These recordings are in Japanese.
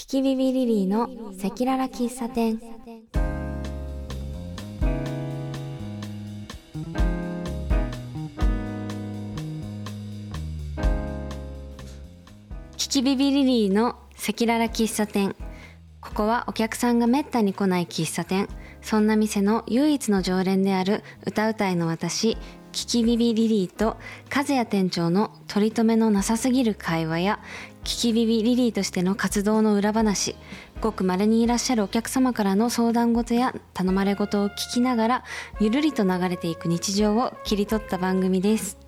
キキビビリリーの赤裸々喫茶店。キキビビリリーの赤裸々喫茶店。ここはお客さんがめったに来ない喫茶店。そんな店の唯一の常連である歌うたいの私キキビビリリーと和也店長の取り留めのなさすぎる会話やキキビビリリーとしての活動の裏話。ごく稀にいらっしゃるお客様からの相談事や頼まれ事を聞きながらゆるりと流れていく日常を切り取った番組です。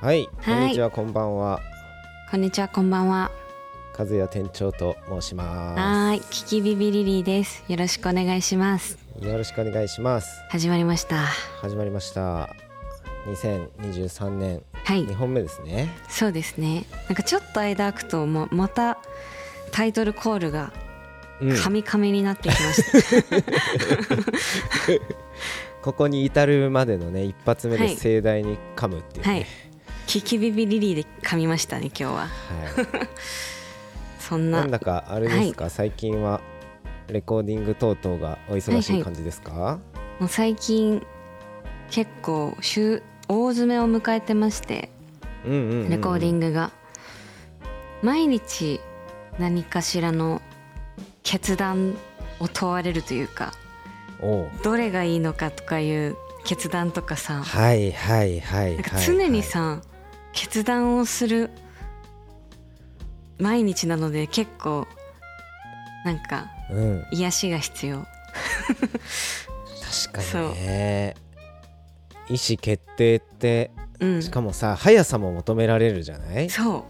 はい、はい。こんにちは、こんばんは。こんにちはこんばんは。和也店長と申しまはーい。キキビビリリーです。よろしくお願いしますす。よろしくお願いします。始まりました。始まりました。2023年はい。2本目ですね。そうですね。なんかちょっと間空くともうまたタイトルコールがうん。カミカミになってきました、ここに至るまでのね、一発目はい。で盛大に噛むっていうはい。ね。キキビビリリーで噛みましたね今日は。はい。そんな。なんだかあれですか、最近はレコーディング等々がお忙しい。感じですか？もう最近結構週大詰めを迎えてましてうんうんうんうん。レコーディングが、毎日何かしらの決断を問われるというかどれがいいのかとかいう決断とかさ。はいはいはいなんかはい。常にさ、決断をする毎日なので結構なんかうん、癒しが必要。確かにね。意思決定ってうん。しかもさ速さも求められるじゃない？そ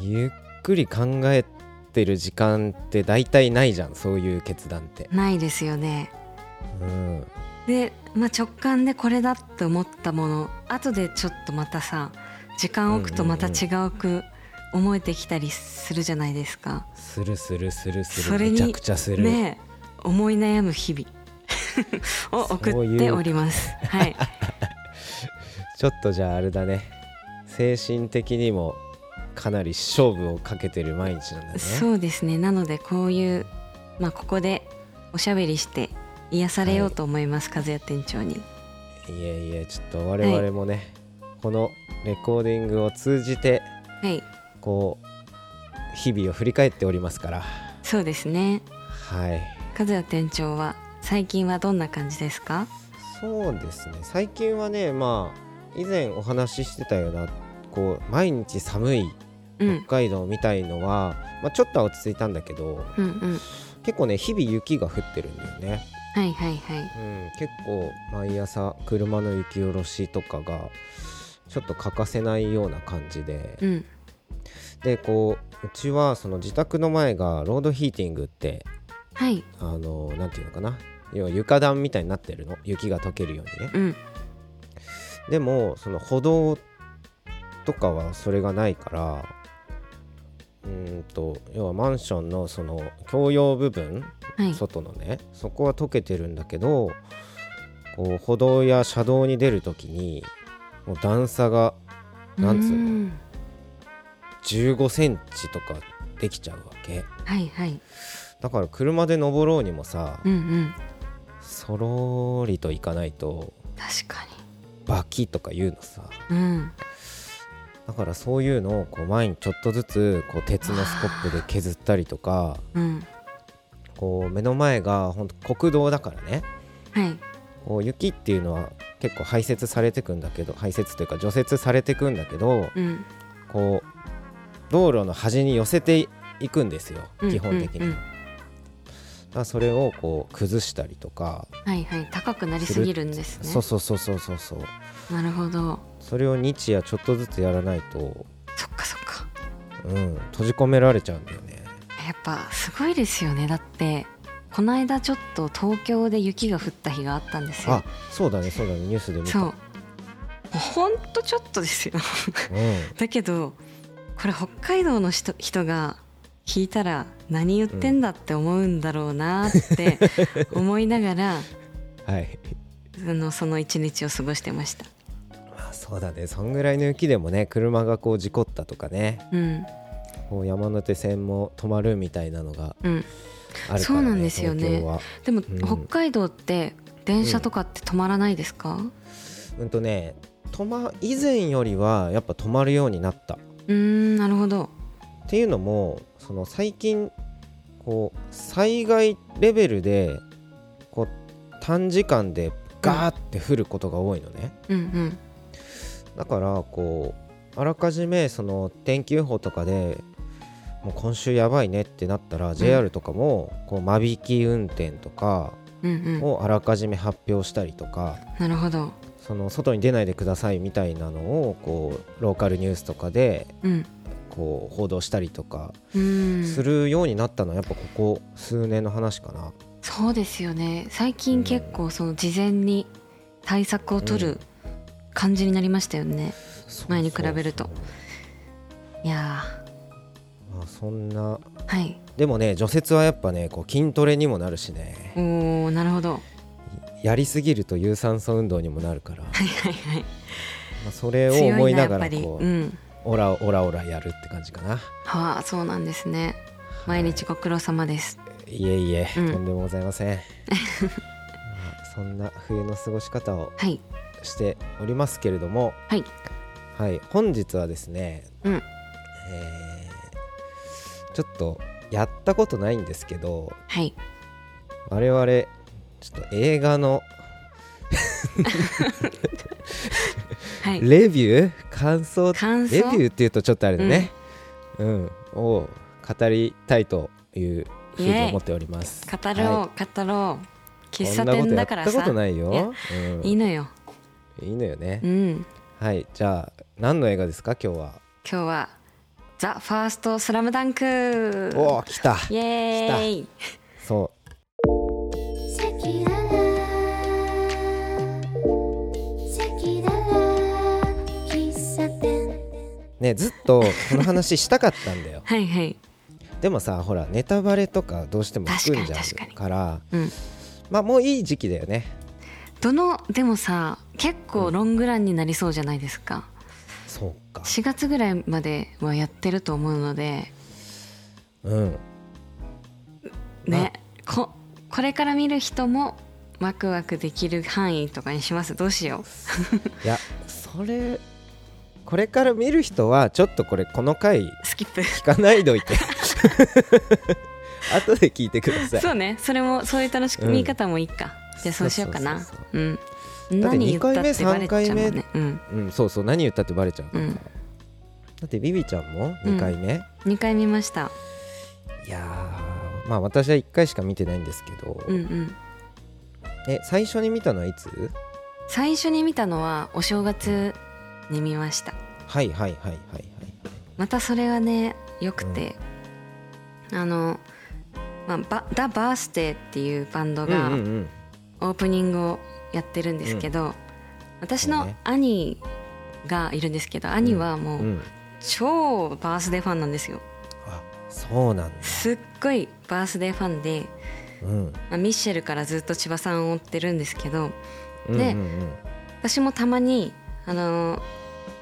ゆっくり考えてる時間って大体ないじゃんそういう決断って。うないですよね。うん。で、まあ、直感でこれだって思ったもの後でちょっとまたさ時間置くとまた違うく思えてきたりするじゃないですか、するするするする。めちゃくちゃする、ねえ思い悩む日々 を送っております。はい。ちょっとじゃああれだね。精神的にもかなり勝負をかけてる毎日なんだね。そうですね。なのでこういう、まあ、ここでおしゃべりして癒されようと思います、和也店長に。いえいえちょっと我々もね、このレコーディングを通じてはい。こう日々を振り返っておりますから。そうですね。はい。和也店長は最近はどんな感じですか？そうですね。最近はねまあ以前お話ししてたようなこう毎日寒いうん。北海道みたいのは、まあ、ちょっとは落ち着いたんだけどうんうん。結構ね日々雪が降ってるんだよね、はいはいはい。うん、結構毎朝車の雪下ろしとかがちょっと欠かせないような感じで。うん。でこううちはその自宅の前がロードヒーティングってはい。あのなんていうのかな要は床暖みたいになってるの。雪が溶けるようにね。うん。でもその歩道とかはそれがないからうーんと要はマンションのその共用部分はい。外のねそこは溶けてるんだけどこう歩道や車道に出る時にもう段差がなんつうの？ん。15センチとかできちゃうわけ。はいはい。だから車で登ろうにもさうんうんそろりといかないと確かバキとか言うのさ。にうん。だからそういうのをこう前にちょっとずつこう鉄のスコップで削ったりとかうん。こう目の前が本当国道だからね。はい。こう雪っていうのは結構排雪されてくんだけど排雪というか除雪されてくんだけどうん。こう道路の端に寄せていくんですようん基本的に、うんうんらそれをこう崩したりとかはいはい高くなりすぎるんですね。そうそうそうそうそうそう。なるほど。それを日夜ちょっとずつやらないと、そっかそっか。うん、閉じ込められちゃうんだよね。やっぱすごいですよね。だってこの間ちょっと東京で雪が降った日があったんですよ。あそうだねそうだね。ニュースで見た。そうほんとちょっとですよ。うん。だけどこれ北海道の人人が聞いたら何言ってんだって思うんだろうなって思いながら、はい。あのその一日を過ごしてました。まあそうだね。そんぐらいの雪でもね車がこう事故ったとかね。うん。こう山手線も止まるみたいなのがうん。あるから、ね、そうなんですよね。でも、うん。北海道って電車とかって止まらないですか？うんとね止ま以前よりはやっぱ止まるようになった。うーんなるほどっていうのもその最近こう災害レベルでこう短時間でガーって降ることが多いのね、うんうん。だからこうあらかじめその天気予報とかでもう今週やばいねってなったら、JR とかもこう間引き運転とかうんうん。をあらかじめ発表したりとかなるほど。その外に出ないでくださいみたいなのをこうローカルニュースとかでうんこう報道したりとかするようになったのはやっぱここ数年の話かな。そうですよね。最近結構その事前に対策を取る感じになりましたよね、前に比べると。いやまあそんな。ーはい。でもね除雪はやっぱねこう筋トレにもなるしね。おーなるほど。やりすぎると有酸素運動にもなるから、まはいはいはい。あ、それを強思いながらこううんオラオラオラやるって感じかな。はあそうなんですね。毎日ご苦労様です。い。えいえ、うん。とんでもございません。まあそんな冬の過ごし方をはい。しておりますけれどもはい。はい。本日はですね、うん。えーちょっとやったことないんですけどはい。我々ちょっと映画の はい。レビュー感想感想？レビューっていうとちょっとあれだね、うん。を語りたいというふうに思っております。語ろう、は語ろう。い喫茶店だからこんなことやったことさないようん。いいのよ。いいのよね。うん。はい。じゃあ何の映画ですか？今日は。今日はザ・ファーストスラムダンクおお来た。イエーイ。そ赤ねずっとこの話したかったんだよ。はいはい。でもさほらネタバレとかどうしても含んじゃうからうん。まあもういい時期だよね。どのでもさ結構ロングランになりそうじゃないですか、そうか。4月ぐらいまではやってると思うので。うん。ねここれから見る人もワクワクできる範囲とかにします。どうしよいやそれこれから見る人はちょっとこれこの回うスキップ。聞かないどいて。後で聞いてください。そうね。それもそういう楽しみ方もいいか、じゃあそうしようかな。そうん。だって何言ったって二バレちゃうもん回目ね。うん。うんそうそう。何言ったってバレちゃううん。だってビビちゃんも2回目、2回見ました。いやーまあ私は1回しか見てないんですけど、うんうん。え最初に見たのはいつ？最初に見たのはお正月に見ました。はいはいはいはいはい。またそれがねよくて、あの、まあ、バダ・バースデーっていうバンドがうんうんうん。オープニングをやってるんですけど、私のそうね。兄がいるんですけど兄はもううん超バースデーファンなんですよ。あそうなんだ。すっごいバースデーファンで、うん。まあ、ミッシェルからずっと千葉さんを追ってるんですけどうんでうんうん。私もたまにあの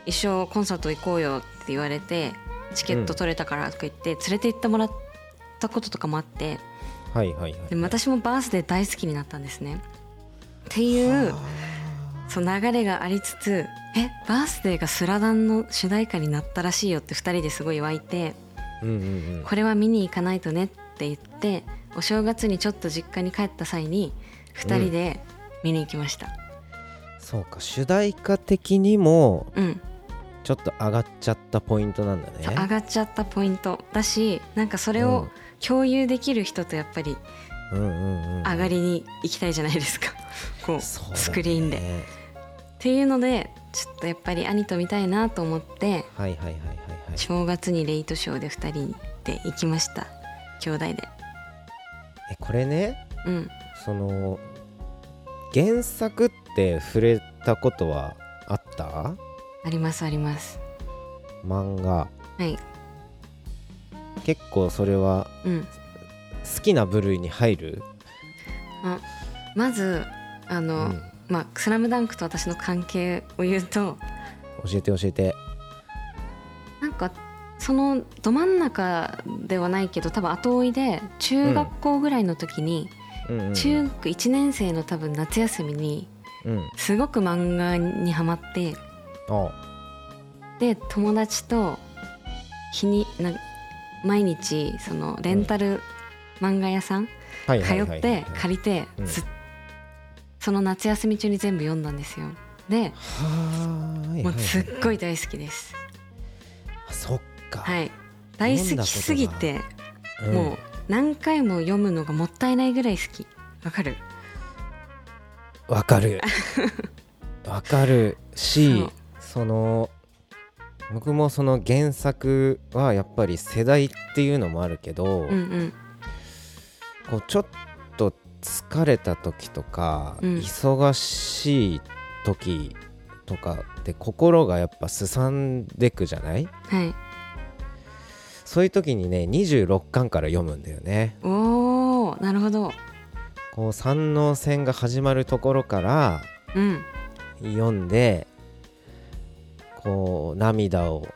一緒コンサート行こうよって言われてチケット取れたからとか言って連れて行ってもらったこととかもあってはいはいはいでも私もバースデー大好きになったんですね。っていうその流れがありつつえバースデーがスラダンの主題歌になったらしいよって2人ですごい湧いてうんうんうんこれは見に行かないとねって言ってお正月にちょっと実家に帰った際に2人で見に行きました。そうか主題歌的にもうん。ちょっと上がっちゃったポイントなんだね。上がっちゃったポイントだしなんかそれを共有できる人とやっぱり上がりに行きたいじゃないですか。こうねスクリーンで。っていうのでちょっとやっぱり兄と見たいなと思って正月にレイトショーで2人で行きました。兄弟で。えこれねうん。その原作って触れたことはあった？ありますあります。漫画。はい。結構それはうん。好きな部類に入る？まずあの、うん。まあ「スラムダンクと私の関係を言うと教えて教えて。なんかそのど真ん中ではないけど多分後追いで中学校ぐらいの時に、うん。中学1年生の多分夏休みにうんすごく漫画にハマって。あで友達と日にな毎日そのレンタル漫画屋さんはい通って借りてその夏休み中に全部読んだんですよ。でもうはいすっごい大好きです。あそっか、はい。大好きすぎてうん。もう何回も読むのがもったいないぐらい好き。わかる？わかる。わかるしその僕もその原作はやっぱり世代っていうのもあるけど、うんうん。こうちょっと疲れた時とか、うん。忙しい時とかって心がやっぱすさんでくじゃない？はい。そういう時にね26巻から読むんだよね。おおなるほどこう三能戦が始まるところからうん。読んでこう涙を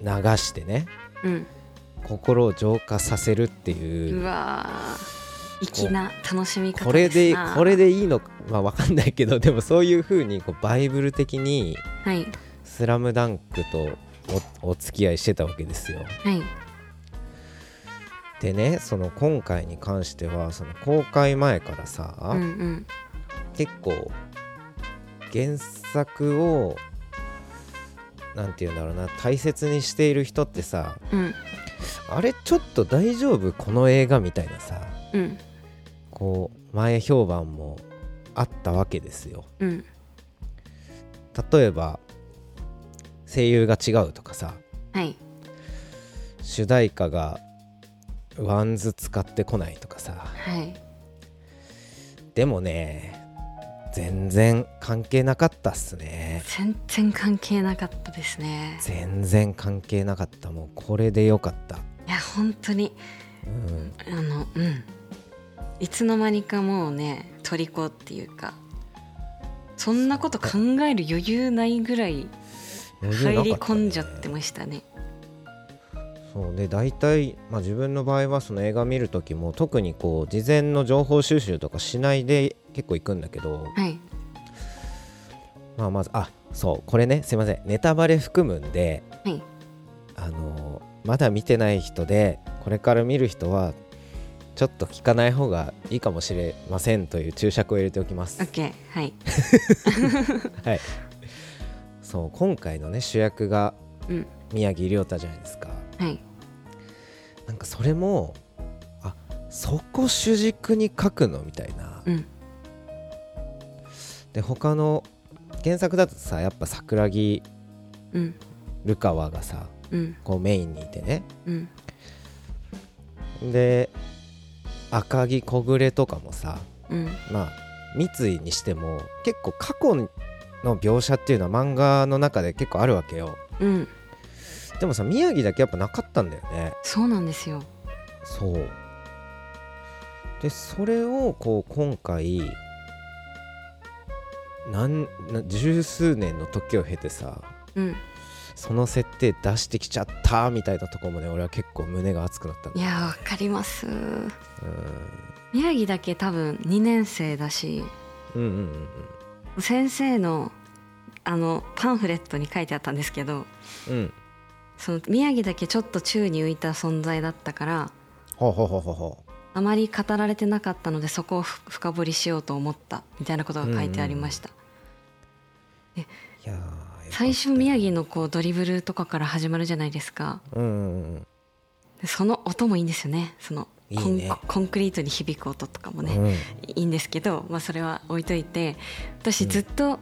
流してねうん。心を浄化させるっていううわー。粋な楽しみ方これでこれでいいのかまあわかんないけどでもそういう風にこうバイブル的にはい「スラムダンクとおお付き合いしてたわけですよ。はいでねその今回に関してはその公開前からさ、うんうん結構原作をなんて言うんだろうな大切にしている人ってさうんあれちょっと大丈夫この映画みたいなさうんこう前評判もあったわけですよ。うん例えば声優が違うとかさはい。主題歌が WANDS 使ってこないとかさ。はい。でもね全然関係なかったっすね。全然関係なかったですね。全然関係なかった。もうこれでよかった。いや本当に。うん。あのうん。いつの間にかもうね虜っていうかそんなこと考える余裕ないぐらい入り込んじゃってましたねそう。で大体、まあ、自分の場合はその映画見る時も特にこう事前の情報収集とかしないで結構行くんだけど、はい。まあ、まずあそうこれねすいません。ネタバレ含むんではい。あのまだ見てない人でこれから見る人はちょっと聞かない方がいいかもしれませんという注釈を入れておきます。OK はい。はい、そう今回のね主役がうん。宮城亮太じゃないですか。はい。なんかそれもあそこ主軸に書くのみたいな。うん。で他の原作だとさやっぱ桜木うん。ルカワがさうん。こうメインにいてね。うん。で赤木小暮とかもさうん。まあ三井にしても結構過去の描写っていうのは漫画の中で結構あるわけよ。うんでもさ宮城だけやっぱなかったんだよね。そうなんですよ。そう。でそれをこう今回なんな十数年の時を経てさうん。その設定出してきちゃったみたいなところもね俺は結構胸が熱くなったいやわかります。うん。宮城だけ多分2年生だしうんうんうん先生のあのパンフレットに書いてあったんですけどうんうんその宮城だけちょっと宙に浮いた存在だったからほうほうほうほうほあまり語られてなかったのでそこをふ深掘りしようと思ったみたいなことが書いてありました、最初宮城のこうドリブルとかから始まるじゃないですか。うんうんうん。でその音もいいんですよね。そのコンね。コンクリートに響く音とかもね、うん。いいんですけど、まあ、それは置いといて私ずっと、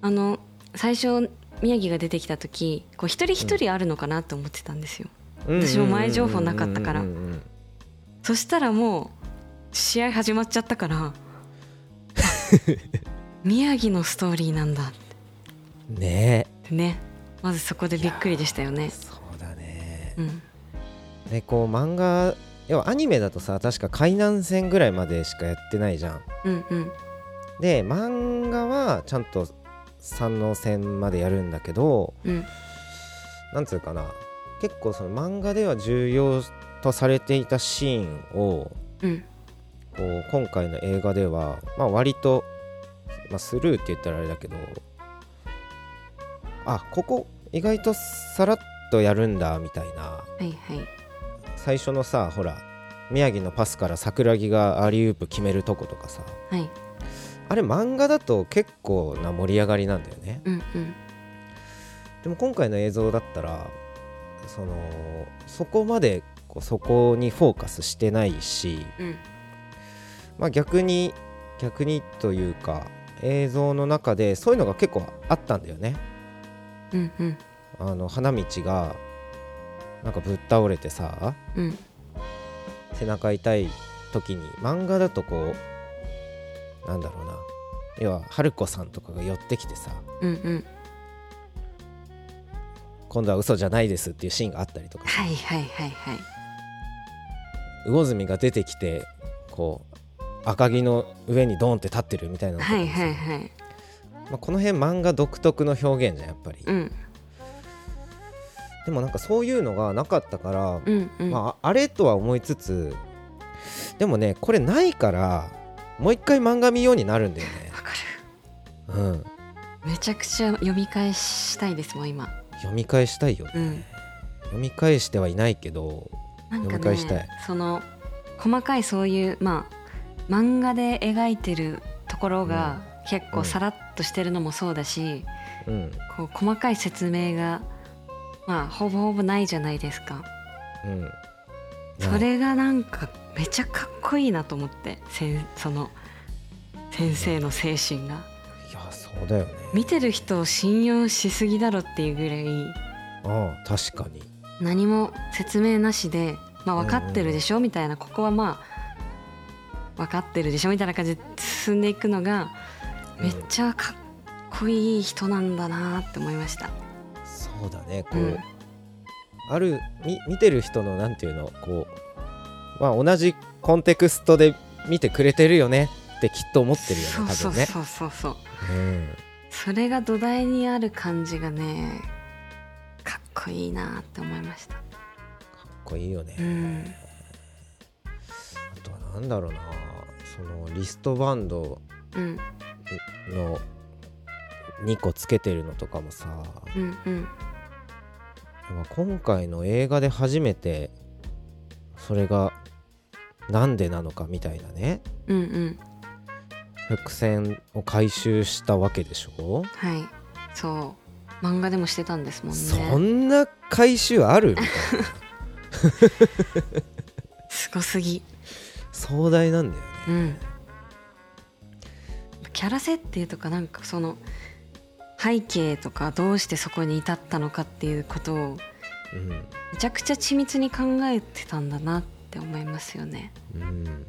あの最初宮城が出てきた時こう一人一人あるのかなと思ってたんですよ、私も前情報なかったから。うんうんうんうんそしたらもう試合始まっちゃったから 宮城のストーリーなんだ。っね。てね。まずそこでびっくりでしたよえねそうだね。うん。でこう漫画要はアニメだとさ確か海南戦ぐらいまでしかやってないじゃん。うんうん。で漫画はちゃんと三能戦までやるんだけどうん。なんつうかな。結構その漫画では重要とされていたシーンをうん。こう今回の映画では、まあ、割と、まあ、スルーって言ったらあれだけどあここ意外とさらっとやるんだみたいな。はいはい。最初のさほら宮城のパスから桜木がアリウープ決めるとことかさ。はいあれ漫画だと結構な盛り上がりなんだよね。うんうん。でも今回の映像だったらそのそこまでこうそこにフォーカスしてないしうん。まあ逆に逆にというか映像の中でそういうのが結構あったんだよね。うんうん。あの花道がなんかぶっ倒れてさうん。背中痛い時に漫画だとこうなんだろうな。要は春子さんとかが寄ってきてさうんうん。今度は嘘じゃないですっていうシーンがあったりとかさ。はいはいはいはい。魚住が出てきてこう赤城の上にドーンって立ってるみたいなはいはいはい。まあ、この辺漫画独特の表現じゃんやっぱり、うん。でもなんかそういうのがなかったから、うんうん。まあ、あれとは思いつつでもねこれないからもう一回漫画見ようになるんだよね。わかうん。るめちゃくちゃ読み返したいですもん今。読み返したいよね、うん。読み返してはいないけどなんか読み返したい。ねその細かいそういうまあ漫画で描いてるところが結構さらっとしてるのもそうだし、うん。こう細かい説明がまあほぼほぼないじゃないですか。うんそれがなんかめちゃかっこいいなと思ってせんその先生の精神が。いやそうだよね。見てる人を信用しすぎだろっていうぐらいああ確かに。何も説明なしで、まあ、分かってるでしょ？みたいなここはまあ分かってるでしょ？みたいな感じで進んでいくのがめっちゃかっこいい人なんだなって思いました。そうだねこう、うんあるみ見てる人のなんていうのこうまあ同じコンテクストで見てくれてるよねってきっと思ってるよね多分ね。そうそうそうそう。うん。それが土台にある感じがねかっこいいなって思いました。かっこいいよね、うん。あとはなんだろうな。そのリストバンドうん。の2個つけてるのとかもさ。うんうん。まあ今回の映画で初めてそれがなんでなのかみたいなね。うんうん。伏線を回収したわけでしょ、はい。そう。漫画でもしてたんですもんね。そんな回収ある？みたいなすごすぎ。壮大なんだよね。うん。キャラ設定とかなんかその背景とかどうしてそこに至ったのかっていうことをうん。めちゃくちゃ緻密に考えてたんだなって思いますよね。うん。うん。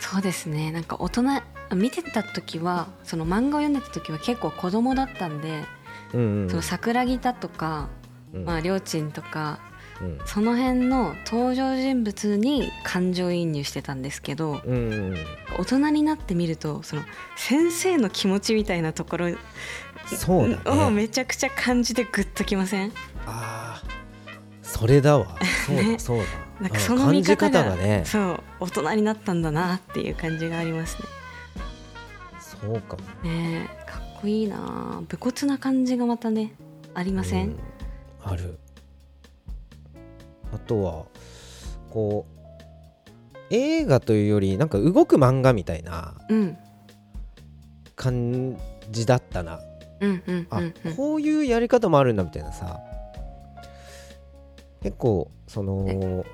そうですね。なんか大人見てた時はその漫画を読んでた時は結構子供だったんで、うんうんその桜木だとか、うん。まあ、りょーちんとかうん。その辺の登場人物に感情移入してたんですけどうん。うん大人になってみるとその先生の気持ちみたいなところそうだをねめちゃくちゃ感じてグッときません？ああそれだわ。そうだ ね。そうだ。なんかうんその見方がね。そう大人になったんだなっていう感じがありますそうかも。ねかっこいいな。あ武骨な感じがまたねありません、うん。あるあとはこう映画というよりなんか動く漫画みたいなうん、感じだったな。うんうんあ、うんうん。こういうやり方もあるんだみたいなさ。結構その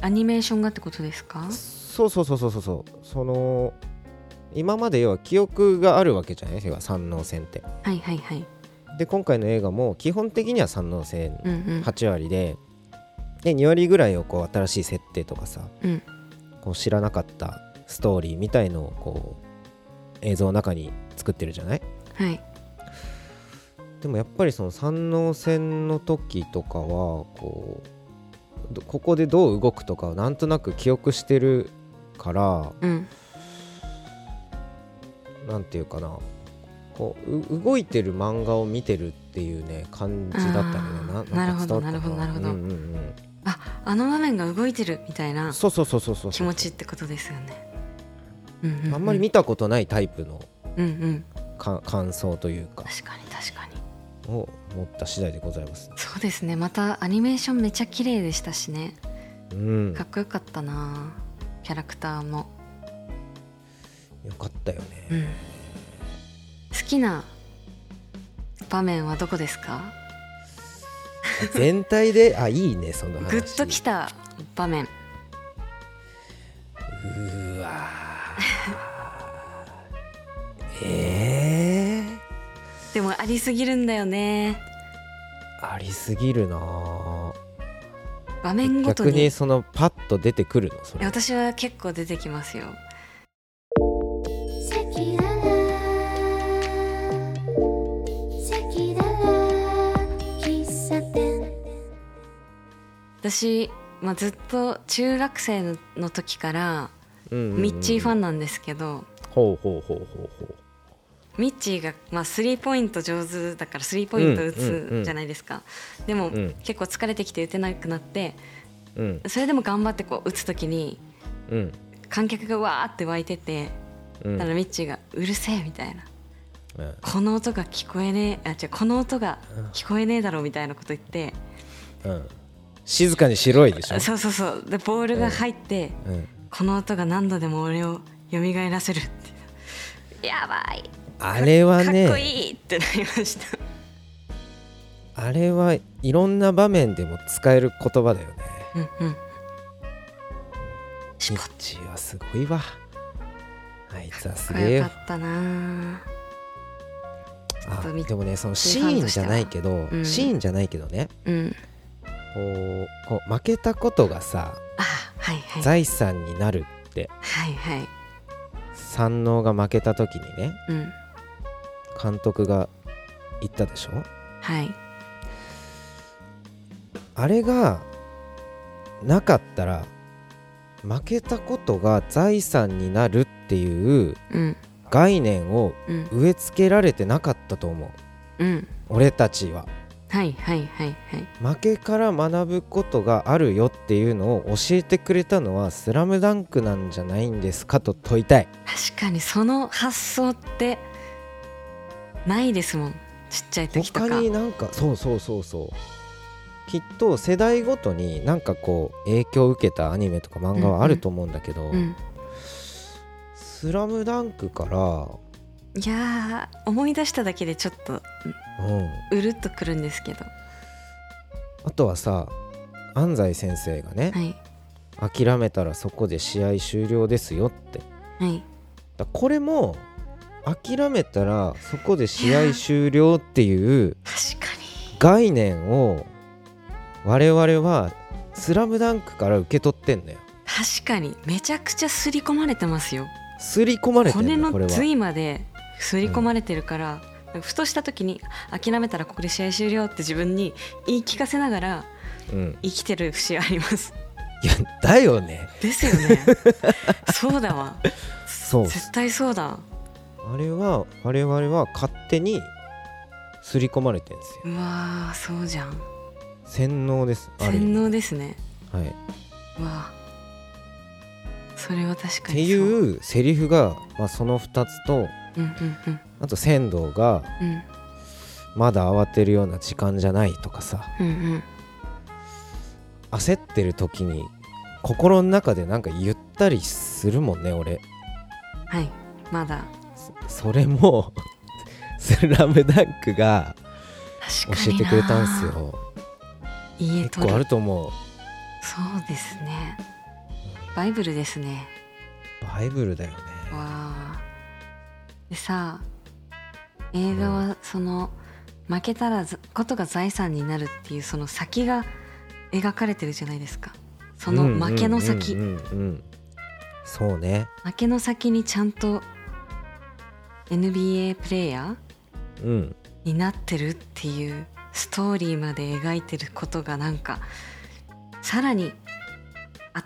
アニメーションがってことですか？そうそうそうそうそうそう。その今まで要は記憶があるわけじゃない？要は三能線って。はいはいはい。で今回の映画も基本的には三能線うんうん。8割でで2割ぐらいをこう新しい設定とかさうん。こう知らなかったストーリーみたいのをこう映像の中に作ってるじゃない？はい。でもやっぱりその三能線の時とかはこうどここでどう動くとかをなんとなく記憶してるからうん。なんていうかなこうう動いてる漫画を見てるっていうね感じだったのよな。なったかなるほどなるほど。うんうんうんああの場面が動いてるみたいなそうそうそうそうそう。気持ちってことですよね。うんうんうん。あんまり見たことないタイプのうんうん。か感想というか。確かに確かに。を持った次第でございます。そうですね。またアニメーションめちゃ綺麗でしたしね。うん。かっこよかったな。キャラクターも、よかったよね。うん、好きな場面はどこですか？全体であいいねその話。グッときた場面。うーわー。えでもありすぎるんだよね。ー、ありすぎるなぁ場面ごとに。逆にそのパッと出てくるのそれ。私は結構出てきますよ私、まあ、ずっと中学生の時からミッチーファンなんですけど、ほうほうほうほうほミッチーが、まあ、スリーポイント上手だからスリーポイント打つじゃないですか、でも、うん。結構疲れてきて打てなくなってそれでも頑張ってこう打つ時にうん。観客がわーって湧いてて、うん。だミッチーが「うるせえ」みたいな。うん「この音が聞こえねえあ違うこの音が聞こえねえだろ」みたいなこと言って、うん静かにしろいでしょ？そうそうそう。でボールが入って、うん。この音が何度でも俺を蘇らせるってやばい。あれはかっこねいいってなりました。あれはいろんな場面でも使える言葉だよね。うんうん。ミッチーはすごいわ。あいつはすげえよ。よかったな。あでもねそのシーンじゃないけど、うん。シーンじゃないけどね。うんこうこう負けたことがさあはいはい。財産になるってはいはい。三能が負けた時にねうん。監督が言ったでしょ？はい。あれがなかったら負けたことが財産になるっていううん。概念をうん。植え付けられてなかったと思う。うん。俺たちははいはいはいはい。負けから学ぶことがあるよっていうのを教えてくれたのは「スラムダンクなんじゃないんですかと問いたい。確かにその発想ってないですもん。ちっちゃい時とか。他になんかそうそうそうそう。きっと世代ごとになんかこう影響を受けたアニメとか漫画はあると思うんだけど「うんスラムダンクから、いやー思い出しただけでちょっとうるっとくるんですけど。あとはさ安西先生がね、はい。諦めたらそこで試合終了ですよって。はい。だこれも諦めたらそこで試合終了っていう確かに。概念を我々は「スラムダンクから受け取ってんだよ。確かに。めちゃくちゃ刷り込まれてますよ。刷り込まれてん骨だよこれは。の髄まで刷り込まれてるから、ふとした時に諦めたらここで試合終了って自分に言い聞かせながらうん。生きてる節あります。いやだよね。ですよね。そうだわ。そう絶対そうだ。あれは我々は勝手に刷り込まれてんですよ。うわーそうじゃん。洗脳です洗脳ですね。はい、っうわそれは確かてにそう。いうセリフが、まあ、その2つとうんうんうんあと仙道がうん。まだ慌てるような時間じゃないとかさ。うんうん。焦ってる時に心の中でなんか言ったりするもんね俺。はい。まだ。それも「スラムダンクが教えてくれたんすよ。結構あると思う。そうですね。バイブルですね。バイブルだよね。わあでさ映画はその負けたらずことが財産になるっていうその先が描かれてるじゃないですか。その負けの先、うんうんうん。うんそうね。負けの先にちゃんと NBA プレイヤーうん。になってるっていうストーリーまで描いてることがなんかさらに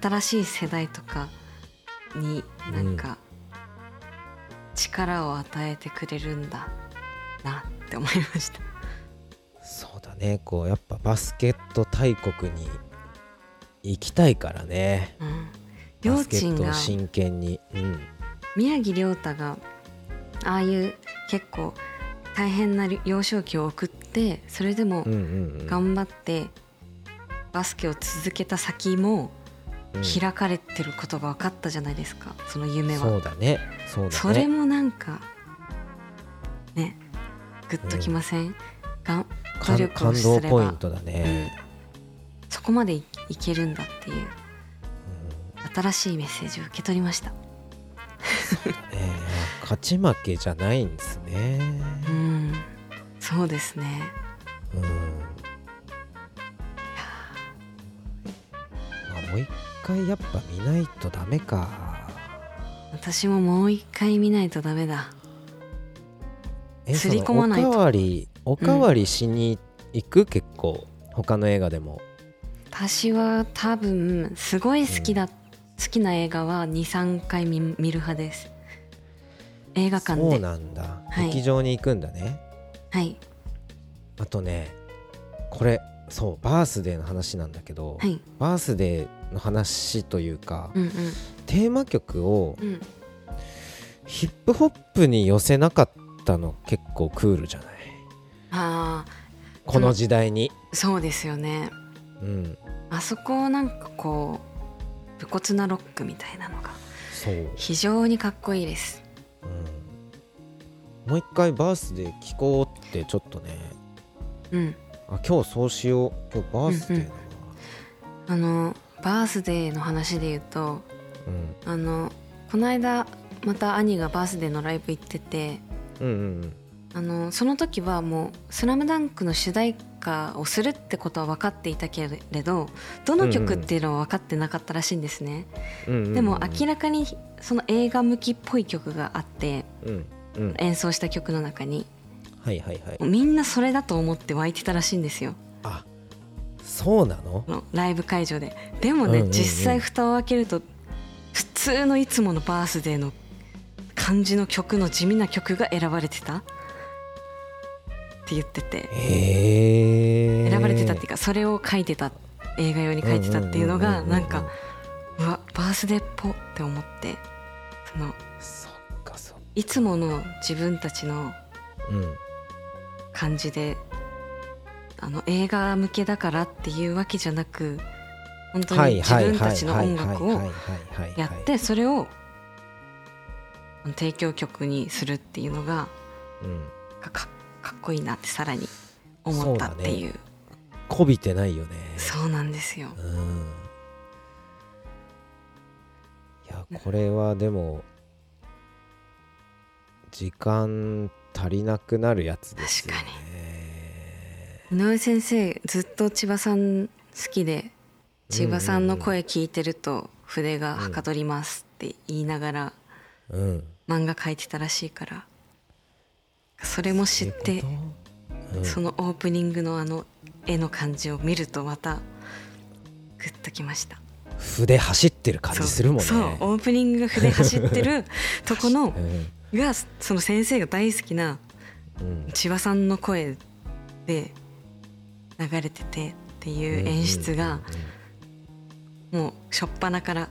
新しい世代とかになんか力を与えてくれるんだ。なって思いました。そうだね。こうやっぱバスケット大国に行きたいからね。うん。バ両親がスケットを真剣に。うん。宮城亮太がああいう結構大変な幼少期を送ってそれでも頑張ってバスケを続けた先もうん開かれてることが分かったじゃないですか。その夢は。そうだね。ね。それもなんかねグッときません、がん。努感力を感すれば。動ポイントだね、そこまでいいけるんだっていう新しいメッセージを受け取りました。勝ち負けじゃないんですね。うん。そうですね。うん。まあもう一回やっぱ見ないとダメか。私ももう一回見ないとダメだ。え刷り込まないおかわりおかわりしに行く、結構。他の映画でも。私は多分すごい好きだ、好きな映画は23回見見る派です。映画館そうでなんだ、はい。劇場に行くんだね。はい。あとねこれそうバースデーの話なんだけど、はい。バースデーの話というか、うんテーマ曲をうん。うんヒップホップに寄せなかったの結構クールじゃない？あこの時代に。あそうですよね。うん。あそこをなんかこう武骨なロックみたいなのが非常にかっこいいです。うん、もう一回バースデー聴こうってちょっとね。うん。あ今日そうしよう。今日バースデーだな。あのバースデーの話で言うとうん。あのこの間また兄がバースデーのライブ行っててうんうんあのその時はもう「スラムダンクの主題歌をするってことは分かっていたけれどどの曲っていうのは分かってなかったらしいんですね、うんうんうんでも明らかにその映画向きっぽい曲があってうんうん。演奏した曲の中に。はいはいはい。みんなそれだと思って湧いてたらしいんですよ。あそうなの？ライブ会場で。でもね、うんうんうん。実際蓋を開けると普通のいつものバースデーの感じの曲の地味な曲が選ばれてた？って言ってて。へえ選ばれてたっていうかそれを書いてた映画用に書いてたっていうのがなんかうわバースデーっぽって思って。そのいつもの自分たちのうん。感じであの映画向けだからっていうわけじゃなく本当に自分たちの音楽をやってそれを提供曲にするっていうのがうん。かかかっこいいなってさらに思ったっていう。こびてないよね。そうなんですよ。うん。いやこれはでも時間足りなくなるやつですよね井上先生ずっと千葉さん好きで千葉さんの声聞いてると筆がはかどりますって言いながらうん。漫画描いてたらしいからそれも知ってそのオープニングのあの絵の感じを見るとまたグッときました。筆走ってる感じするもんね。そうオープニングが筆走ってる とこのうん。がその先生が大好きなうん。千葉さんの声で流れててっていう演出がもう初っ端から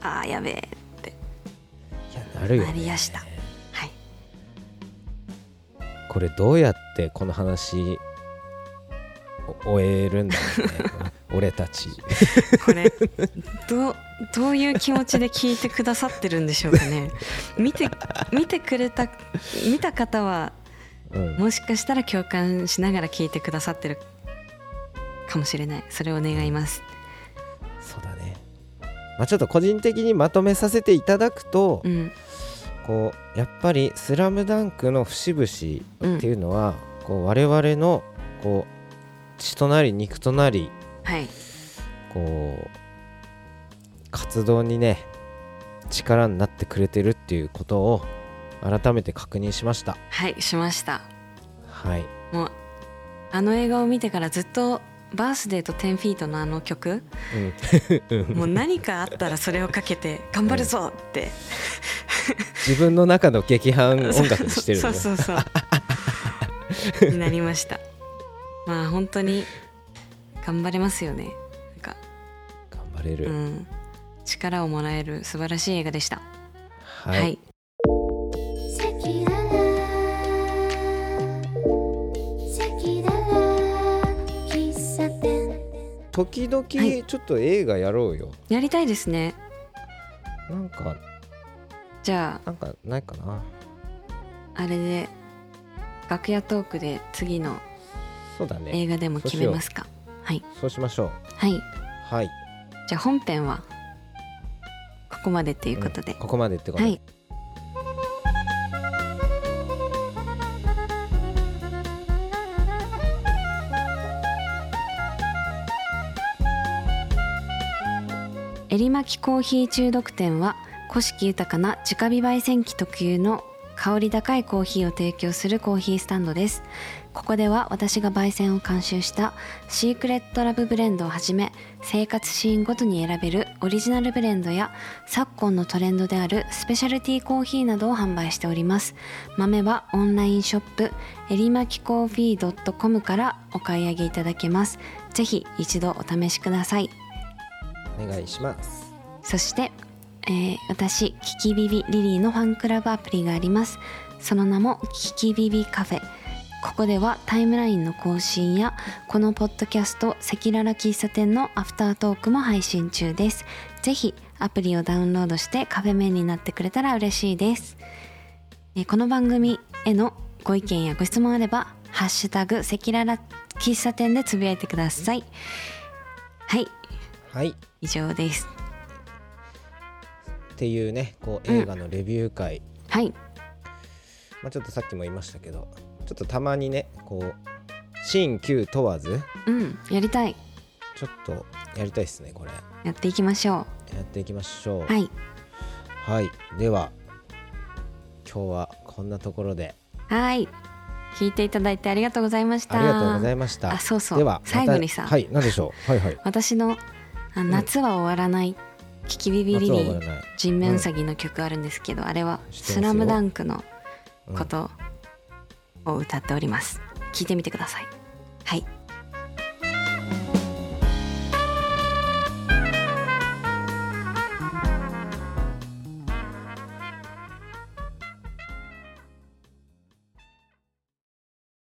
ああやべえってなるよ、ね、なりやした。はい。これどうやってこの話お終えるんだろうね。俺たち。これどうどういう気持ちで聞いてくださってるんでしょうかね。見て見てくれた見た方はうんもしかしたら共感しながら聞いてくださってるかもしれない。それを願います。そうだね。まあちょっと個人的にまとめさせていただくと、うん。こうやっぱり「スラムダンクの節々っていうのは、こう我々のこう血となり肉となりはい。こう活動にね力になってくれてるっていうことを改めて確認しました。はいしました。はい。もうあの映画を見てからずっとバースデーと10フィートのあの曲。うん。もう何かあったらそれをかけて 頑張るぞって。自分の中の劇伴音楽にしてるのそうそうそう。になりました。まあ本当に頑張れますよね。なんか、頑張れる、うん、力をもらえる素晴らしい映画でした。はい、はい時々はい。ちょっと映画やろうよ、やりたいですね。なんかじゃなんかないかな。ああれで楽屋トークで次のそうだね。映画でも決めますか？はい。そうしましょう。はい。はい。じゃあ本編はここまでっていうことで、んここまでってことで、はいえりまきコーヒー中毒店は古式豊かな直火焙煎機特有の香り高いコーヒーを提供するコーヒースタンドです。ここでは私が焙煎を監修したシークレットラブブレンドをはじめ生活シーンごとに選べるオリジナルブレンドや昨今のトレンドであるスペシャルティーコーヒーなどを販売しております。豆はオンラインショップえりまきコーヒー .com からお買い上げいただけます。ぜひ一度お試しください。願いします。そして、えー私キキビビリリーのファンクラブアプリがあります。その名もキキビビカフェ。ここではタイムラインの更新やこのポッドキャスト赤裸々喫茶店のアフタートークも配信中です。ぜひアプリをダウンロードしてカフェメンになってくれたら嬉しいです。この番組へのご意見やご質問あれば「ハッシュタグ赤裸々喫茶店」でつぶやいてください。はい。はい。以上です。っていうねこううん。映画のレビュー会、はい。まあ、ちょっとさっきも言いましたけどちょっとたまにねこう新旧問わずうんやりたい。ちょっとやりたいですねこれ。やっていきましょやっていきましょう。うはい。はい。では今日はこんなところで。はい。聞いていただいてありがとうございました。ありがとうございました。あそうそう。では最後にさはい何でしょう？はいはい。私のあ夏は終わらない。キキビビリリー。夏は終わらない。人面うさぎの曲あるんですけど、あれは「知ってますよスラムダンクのうん。ことを歌っております。聞いてみてください。はい